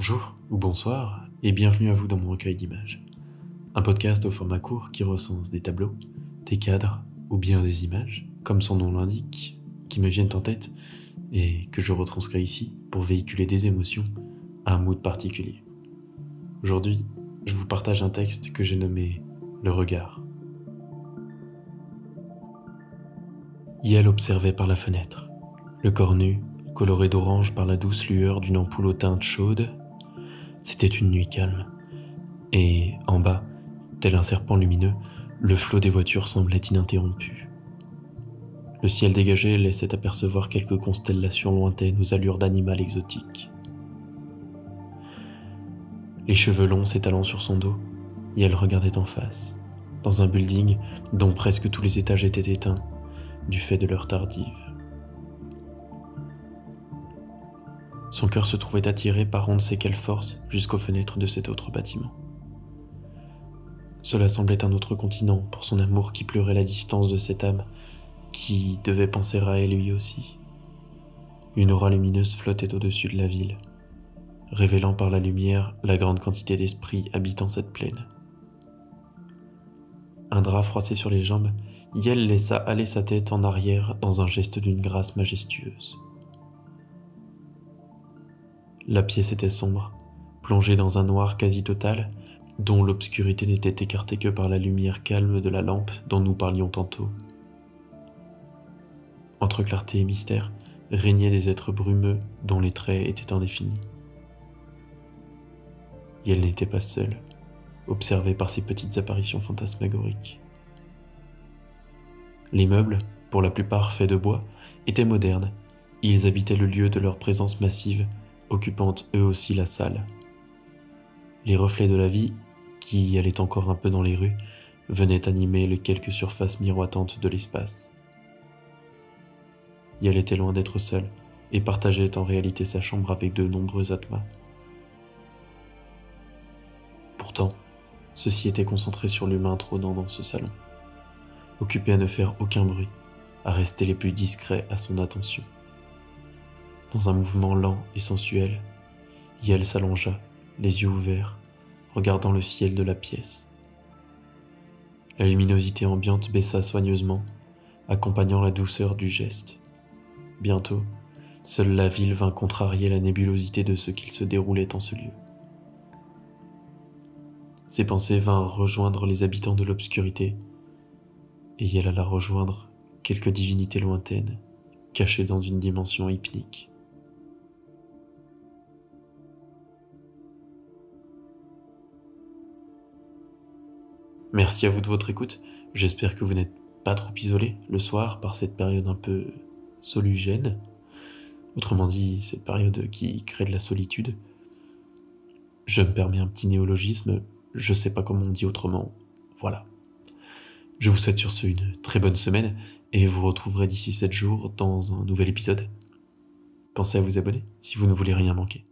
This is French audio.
Bonjour ou bonsoir et bienvenue à vous dans mon recueil d'images. Un podcast au format court qui recense des tableaux, des cadres ou bien des images, comme son nom l'indique, qui me viennent en tête et que je retranscris ici pour véhiculer des émotions à un mood particulier. Aujourd'hui, je vous partage un texte que j'ai nommé Le regard. Yel observait par la fenêtre, le corps nu, coloré d'orange par la douce lueur d'une ampoule aux teintes chaudes. C'était une nuit calme. Et en bas, tel un serpent lumineux, le flot des voitures semblait ininterrompu. Le ciel dégagé laissait apercevoir quelques constellations lointaines aux allures d'animal exotique. Les cheveux longs s'étalant sur son dos, et elle regardait en face, dans un building dont presque tous les étages étaient éteints, du fait de l'heure tardive. Son cœur se trouvait attiré par on ne sait quelle force jusqu'aux fenêtres de cet autre bâtiment. Cela semblait un autre continent pour son amour qui pleurait la distance de cette âme qui devait penser à elle lui aussi. Une aura lumineuse flottait au-dessus de la ville, révélant par la lumière la grande quantité d'esprits habitant cette plaine. Un drap froissé sur les jambes, Yel laissa aller sa tête en arrière dans un geste d'une grâce majestueuse. La pièce était sombre, plongée dans un noir quasi total, dont l'obscurité n'était écartée que par la lumière calme de la lampe dont nous parlions tantôt. Entre clarté et mystère régnaient des êtres brumeux dont les traits étaient indéfinis. Et elle n'était pas seule, observée par ces petites apparitions fantasmagoriques. Les meubles, pour la plupart faits de bois, étaient modernes. Ils habitaient le lieu de leur présence massive, occupant eux aussi la salle. Les reflets de la vie, qui allaient encore un peu dans les rues, venaient animer les quelques surfaces miroitantes de l'espace. Elle était loin d'être seule, et partageait en réalité sa chambre avec de nombreux atmas. Pourtant, ceci était concentré sur l'humain trônant dans ce salon occupé à ne faire aucun bruit, à rester les plus discrets à son attention. Dans un mouvement lent et sensuel, Yel s'allongea, les yeux ouverts, regardant le ciel de la pièce. La luminosité ambiante baissa soigneusement, accompagnant la douceur du geste. Bientôt, seule la ville vint contrarier la nébulosité de ce qu'il se déroulait en ce lieu. Ses pensées vinrent rejoindre les habitants de l'obscurité et elle alla rejoindre quelques divinités lointaines, cachées dans une dimension hypnique. Merci à vous de votre écoute. J'espère que vous n'êtes pas trop isolé le soir par cette période un peu solugène. Autrement dit, cette période qui crée de la solitude. Je me permets un petit néologisme, je sais pas comment on dit autrement. Voilà. Je vous souhaite sur ce une très bonne semaine et vous retrouverez d'ici 7 jours dans un nouvel épisode. Pensez à vous abonner si vous ne voulez rien manquer.